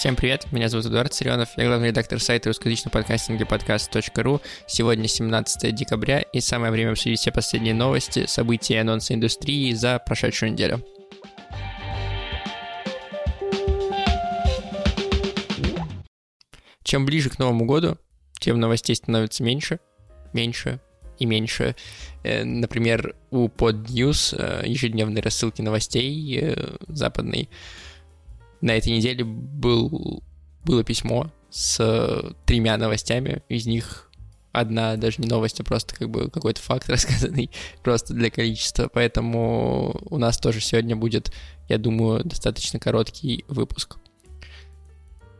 Всем привет, меня зовут Эдуард Царенов, я главный редактор сайта русскоязычного подкастинга подкаст.ру. Сегодня 17 декабря, и самое время обсудить все последние новости, события и анонсы индустрии за прошедшую неделю. Чем ближе к Новому году, тем новостей становится меньше, меньше и меньше. Э, например, у PodNews э, ежедневные рассылки новостей э, западной на этой неделе был, было письмо с тремя новостями, из них одна даже не новость, а просто как бы какой-то факт рассказанный просто для количества, поэтому у нас тоже сегодня будет, я думаю, достаточно короткий выпуск.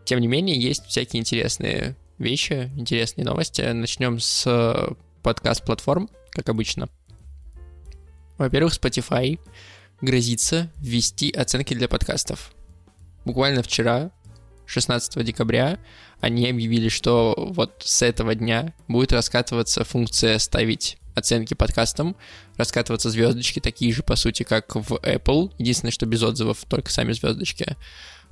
Тем не менее, есть всякие интересные вещи, интересные новости. Начнем с подкаст-платформ, как обычно. Во-первых, Spotify грозится ввести оценки для подкастов буквально вчера, 16 декабря, они объявили, что вот с этого дня будет раскатываться функция ставить оценки подкастам, раскатываться звездочки, такие же, по сути, как в Apple. Единственное, что без отзывов, только сами звездочки.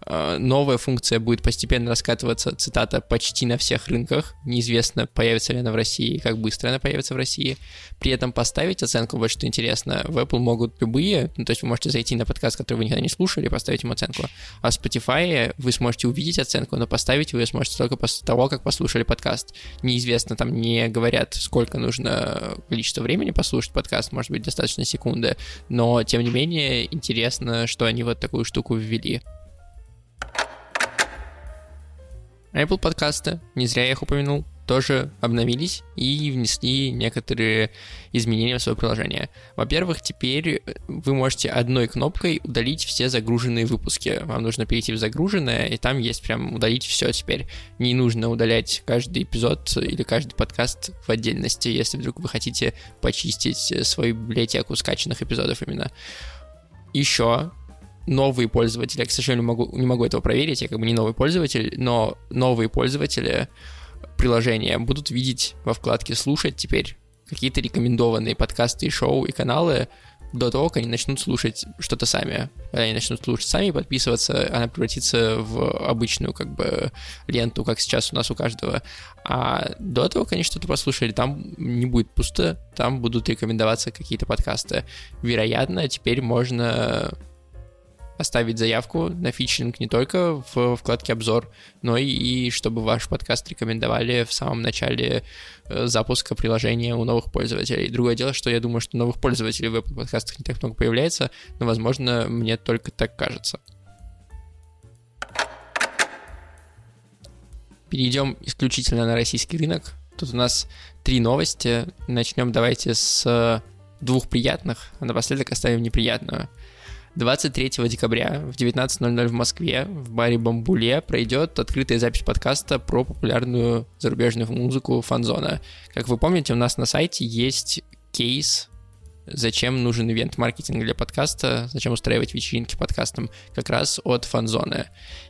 Э, новая функция будет постепенно раскатываться, цитата, почти на всех рынках. Неизвестно, появится ли она в России и как быстро она появится в России. При этом поставить оценку, вот что интересно, в Apple могут любые, ну, то есть вы можете зайти на подкаст, который вы никогда не слушали, поставить ему оценку. А в Spotify вы сможете увидеть оценку, но поставить вы сможете только после того, как послушали подкаст. Неизвестно, там не говорят, сколько нужно количество времени послушать подкаст, может быть, достаточно секунды, но, тем не менее, интересно, что они вот такую штуку ввели. Apple подкасты, не зря я их упомянул, тоже обновились и внесли некоторые изменения в свое приложение. Во-первых, теперь вы можете одной кнопкой удалить все загруженные выпуски. Вам нужно перейти в загруженное, и там есть прям удалить все теперь. Не нужно удалять каждый эпизод или каждый подкаст в отдельности, если вдруг вы хотите почистить свою библиотеку скачанных эпизодов именно. Еще новые пользователи, я, к сожалению, могу, не могу этого проверить, я как бы не новый пользователь, но новые пользователи приложения будут видеть во вкладке «Слушать» теперь какие-то рекомендованные подкасты и шоу и каналы до того, как они начнут слушать что-то сами. Когда они начнут слушать сами и подписываться, она превратится в обычную как бы ленту, как сейчас у нас у каждого. А до того, они что-то послушали, там не будет пусто, там будут рекомендоваться какие-то подкасты. Вероятно, теперь можно оставить заявку на фичеринг не только в вкладке «Обзор», но и чтобы ваш подкаст рекомендовали в самом начале э, запуска приложения у новых пользователей. Другое дело, что я думаю, что новых пользователей в Apple подкастах не так много появляется, но, возможно, мне только так кажется. Перейдем исключительно на российский рынок. Тут у нас три новости. Начнем давайте с двух приятных, а напоследок оставим неприятную. 23 декабря в 19.00 в Москве в баре Бамбуле пройдет открытая запись подкаста про популярную зарубежную музыку фанзона. Как вы помните, у нас на сайте есть кейс зачем нужен ивент-маркетинг для подкаста, зачем устраивать вечеринки подкастам, как раз от фанзоны.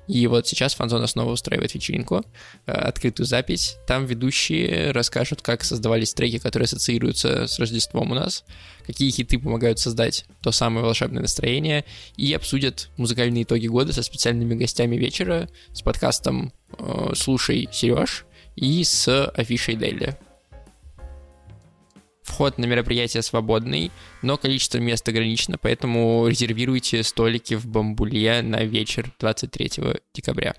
И вот сейчас фанзона снова устраивает вечеринку, э, открытую запись. Там ведущие расскажут, как создавались треки, которые ассоциируются с Рождеством у нас, какие хиты помогают создать то самое волшебное настроение, и обсудят музыкальные итоги года со специальными гостями вечера, с подкастом э, «Слушай, Сереж» и с афишей Дели. Вход на мероприятие свободный, но количество мест ограничено, поэтому резервируйте столики в Бамбуле на вечер 23 декабря.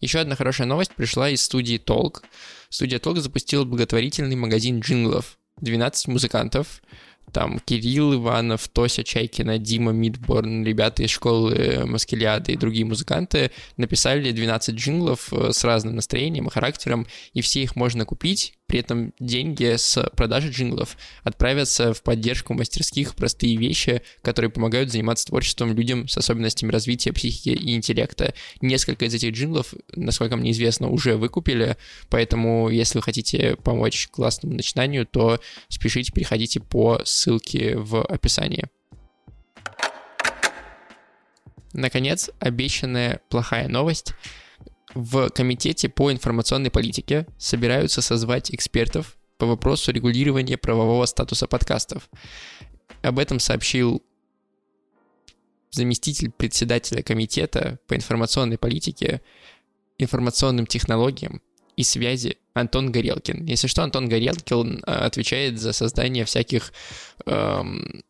Еще одна хорошая новость пришла из студии Толк. Студия Толк запустила благотворительный магазин джинглов. 12 музыкантов там Кирилл Иванов, Тося Чайкина, Дима Мидборн, ребята из школы Маскелиаде и другие музыканты написали 12 джинглов э, с разным настроением и характером, и все их можно купить, при этом деньги с продажи джинглов отправятся в поддержку мастерских простые вещи, которые помогают заниматься творчеством людям с особенностями развития психики и интеллекта. Несколько из этих джинглов, насколько мне известно, уже выкупили, поэтому если вы хотите помочь классному начинанию, то спешите, переходите по ссылке в описании. Наконец, обещанная плохая новость — в Комитете по информационной политике собираются созвать экспертов по вопросу регулирования правового статуса подкастов. Об этом сообщил заместитель председателя комитета по информационной политике, информационным технологиям и связи Антон Горелкин. Если что, Антон Горелкин э, отвечает за создание всяких эм,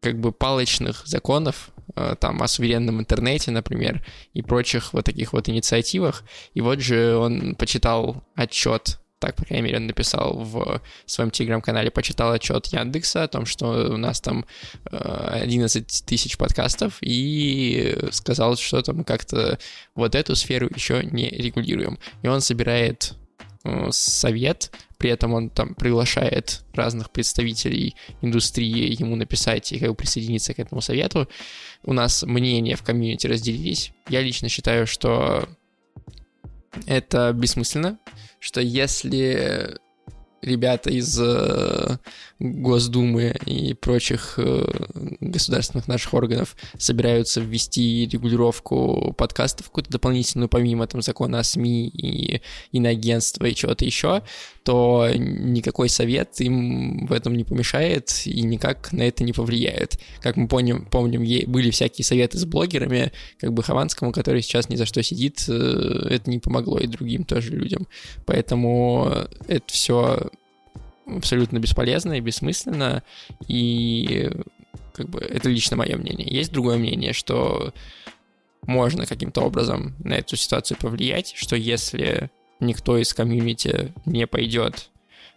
как бы палочных законов, э, там, о суверенном интернете, например, и прочих вот таких вот инициативах. И вот же он почитал отчет так, по крайней мере, он написал в своем телеграм-канале, почитал отчет Яндекса о том, что у нас там 11 э, тысяч подкастов, и сказал, что там как-то вот эту сферу еще не регулируем. И он собирает э, совет, при этом он там приглашает разных представителей индустрии ему написать и как бы присоединиться к этому совету. У нас мнения в комьюнити разделились. Я лично считаю, что это бессмысленно, что если ребята из э, Госдумы и прочих э, государственных наших органов собираются ввести регулировку подкастов какую-то дополнительную, помимо там закона о СМИ и иноагентства и чего-то еще, то никакой совет им в этом не помешает и никак на это не повлияет. Как мы помним, помним были всякие советы с блогерами, как бы Хованскому, который сейчас ни за что сидит, э, это не помогло и другим тоже людям. Поэтому это все абсолютно бесполезно и бессмысленно, и как бы это лично мое мнение. Есть другое мнение, что можно каким-то образом на эту ситуацию повлиять, что если никто из комьюнити не пойдет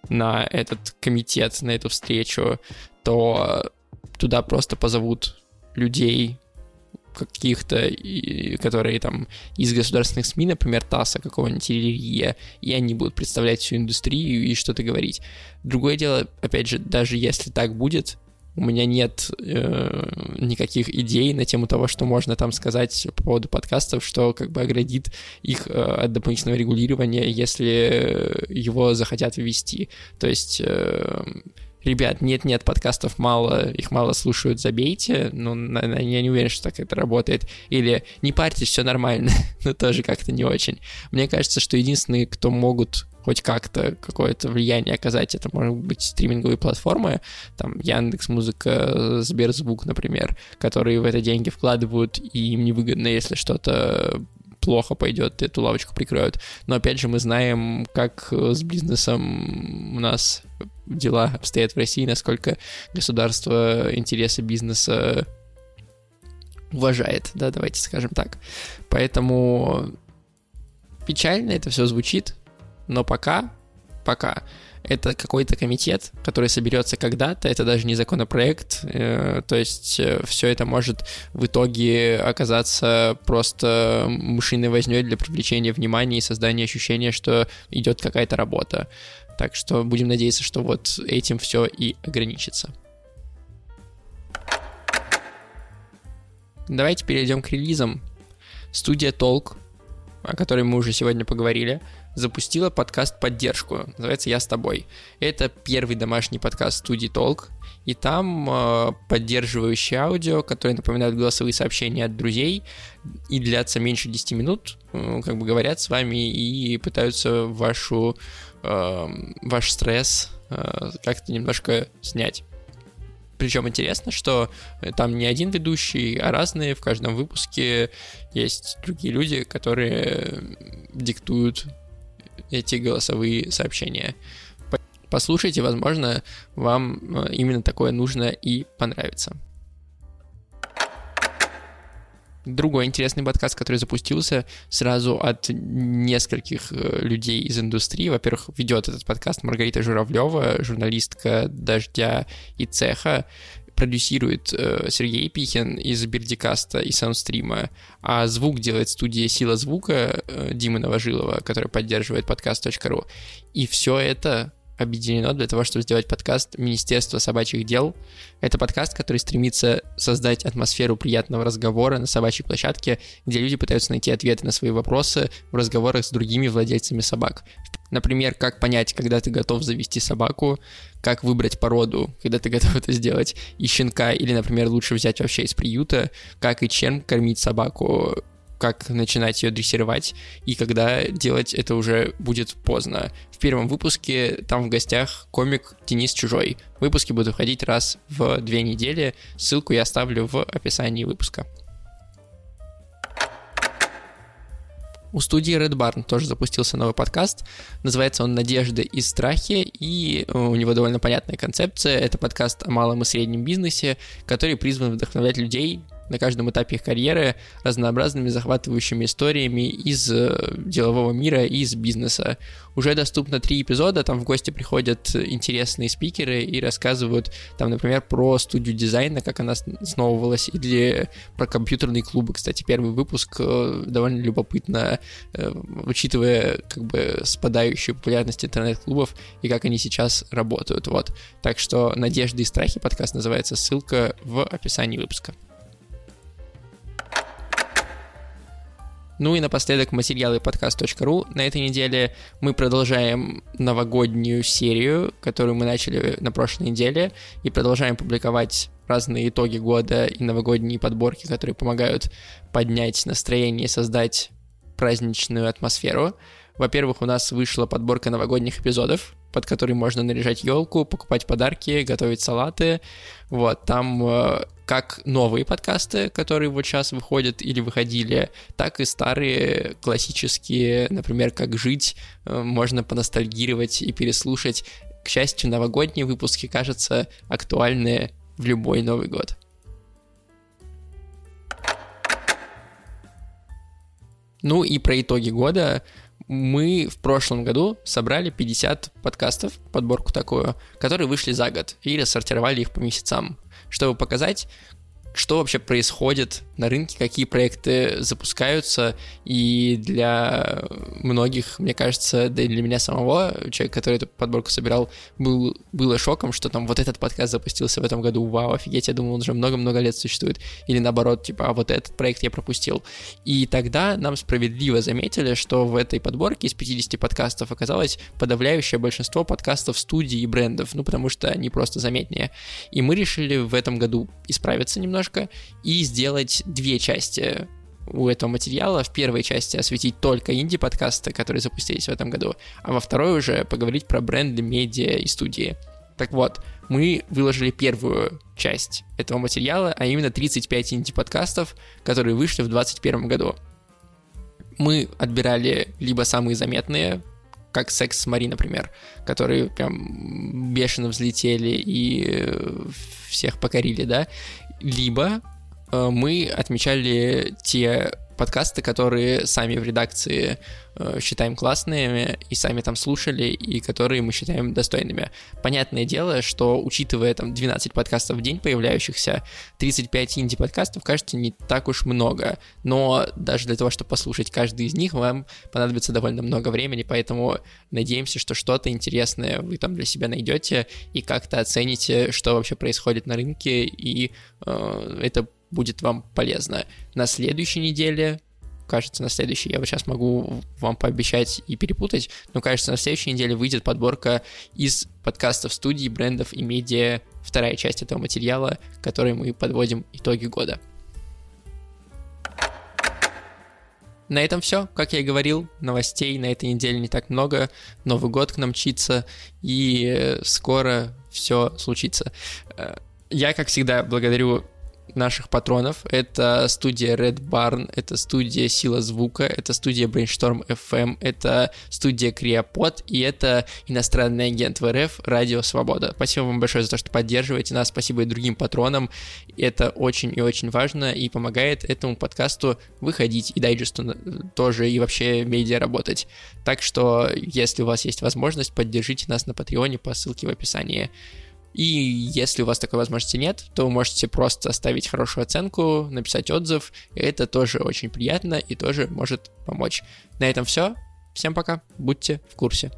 на этот комитет, на эту встречу, то туда просто позовут людей, каких-то, которые там из государственных СМИ, например, ТАССа какого-нибудь или и они будут представлять всю индустрию и что-то говорить. Другое дело, опять же, даже если так будет, у меня нет э, никаких идей на тему того, что можно там сказать по поводу подкастов, что как бы оградит их э, от дополнительного регулирования, если его захотят ввести. То есть э, ребят, нет-нет, подкастов мало, их мало слушают, забейте, ну, я не уверен, что так это работает. Или не парьтесь, все нормально, но тоже как-то не очень. Мне кажется, что единственные, кто могут хоть как-то какое-то влияние оказать, это может быть стриминговые платформы, там Яндекс Музыка, Сберзвук, например, которые в это деньги вкладывают, и им невыгодно, если что-то плохо пойдет, эту лавочку прикроют. Но опять же, мы знаем, как с бизнесом у нас дела обстоят в России, насколько государство интересы бизнеса уважает, да, давайте скажем так. Поэтому печально это все звучит, но пока, пока это какой-то комитет, который соберется когда-то, это даже не законопроект, э, то есть э, все это может в итоге оказаться просто мышиной возней для привлечения внимания и создания ощущения, что идет какая-то работа. Так что будем надеяться, что вот этим все и ограничится. Давайте перейдем к релизам. Студия Толк, о которой мы уже сегодня поговорили, запустила подкаст «Поддержку». Называется «Я с тобой». Это первый домашний подкаст студии Толк, и там э, поддерживающее аудио, которое напоминает голосовые сообщения от друзей и длятся меньше 10 минут, э, как бы говорят с вами и пытаются вашу, э, ваш стресс э, как-то немножко снять. Причем интересно, что там не один ведущий, а разные. В каждом выпуске есть другие люди, которые диктуют эти голосовые сообщения. Послушайте, возможно, вам э, именно такое нужно и понравится. Другой интересный подкаст, который запустился сразу от нескольких э, людей из индустрии. Во-первых, ведет этот подкаст Маргарита Журавлева, журналистка «Дождя» и «Цеха» продюсирует э, Сергей Пихин из Бердикаста и Саундстрима, а звук делает студия «Сила звука» э, Димы Новожилова, которая поддерживает подкаст.ру. И все это объединено для того, чтобы сделать подкаст Министерства собачьих дел. Это подкаст, который стремится создать атмосферу приятного разговора на собачьей площадке, где люди пытаются найти ответы на свои вопросы в разговорах с другими владельцами собак. Например, как понять, когда ты готов завести собаку, как выбрать породу, когда ты готов это сделать, и щенка, или, например, лучше взять вообще из приюта, как и чем кормить собаку, как начинать ее дрессировать, и когда делать это уже будет поздно. В первом выпуске там в гостях комик Денис Чужой. Выпуски будут выходить раз в две недели. Ссылку я оставлю в описании выпуска. У студии Red Barn тоже запустился новый подкаст. Называется он «Надежды и страхи», и у него довольно понятная концепция. Это подкаст о малом и среднем бизнесе, который призван вдохновлять людей на каждом этапе их карьеры разнообразными захватывающими историями из э, делового мира и из бизнеса. Уже доступно три эпизода, там в гости приходят интересные спикеры и рассказывают, там, например, про студию дизайна, как она основывалась, или про компьютерные клубы. Кстати, первый выпуск э, довольно любопытно, э, учитывая как бы спадающую популярность интернет-клубов и как они сейчас работают. Вот. Так что «Надежды и страхи» подкаст называется, ссылка в описании выпуска. Ну и напоследок материалы подкаст.ру. На этой неделе мы продолжаем новогоднюю серию, которую мы начали на прошлой неделе, и продолжаем публиковать разные итоги года и новогодние подборки, которые помогают поднять настроение и создать праздничную атмосферу. Во-первых, у нас вышла подборка новогодних эпизодов, под который можно наряжать елку, покупать подарки, готовить салаты. Вот, там э, как новые подкасты, которые вот сейчас выходят или выходили, так и старые классические, например, «Как жить», э, можно поностальгировать и переслушать. К счастью, новогодние выпуски, кажется, актуальны в любой Новый год. Ну и про итоги года мы в прошлом году собрали 50 подкастов, подборку такую, которые вышли за год, и рассортировали их по месяцам, чтобы показать, что вообще происходит на рынке, какие проекты запускаются, и для многих, мне кажется, да и для меня самого, человек, который эту подборку собирал, был, было шоком, что там вот этот подкаст запустился в этом году, вау, офигеть, я думал, он уже много-много лет существует, или наоборот, типа, а вот этот проект я пропустил. И тогда нам справедливо заметили, что в этой подборке из 50 подкастов оказалось подавляющее большинство подкастов студий и брендов, ну, потому что они просто заметнее. И мы решили в этом году исправиться немножко, немножко и сделать две части у этого материала. В первой части осветить только инди-подкасты, которые запустились в этом году, а во второй уже поговорить про бренды, медиа и студии. Так вот, мы выложили первую часть этого материала, а именно 35 инди-подкастов, которые вышли в 2021 году. Мы отбирали либо самые заметные, как «Секс с Мари», например, которые прям бешено взлетели и всех покорили, да, либо э, мы отмечали те подкасты, которые сами в редакции э, считаем классными и сами там слушали, и которые мы считаем достойными. Понятное дело, что учитывая там 12 подкастов в день появляющихся, 35 инди-подкастов кажется не так уж много, но даже для того, чтобы послушать каждый из них, вам понадобится довольно много времени, поэтому надеемся, что что-то интересное вы там для себя найдете и как-то оцените, что вообще происходит на рынке, и э, это будет вам полезно. На следующей неделе кажется, на следующей, я вот сейчас могу вам пообещать и перепутать, но кажется, на следующей неделе выйдет подборка из подкастов студий, брендов и медиа, вторая часть этого материала, который мы подводим итоги года. На этом все. Как я и говорил, новостей на этой неделе не так много. Новый год к нам мчится, и скоро все случится. Э, я, как всегда, благодарю наших патронов. Это студия Red Barn, это студия Сила Звука, это студия Brainstorm FM, это студия Криопод и это иностранный агент в РФ Радио Свобода. Спасибо вам большое за то, что поддерживаете нас, спасибо и другим патронам. Это очень и очень важно и помогает этому подкасту выходить и дайджесту тоже и вообще медиа работать. Так что, если у вас есть возможность, поддержите нас на Патреоне по ссылке в описании. И если у вас такой возможности нет, то вы можете просто оставить хорошую оценку, написать отзыв. Это тоже очень приятно и тоже может помочь. На этом все. Всем пока. Будьте в курсе.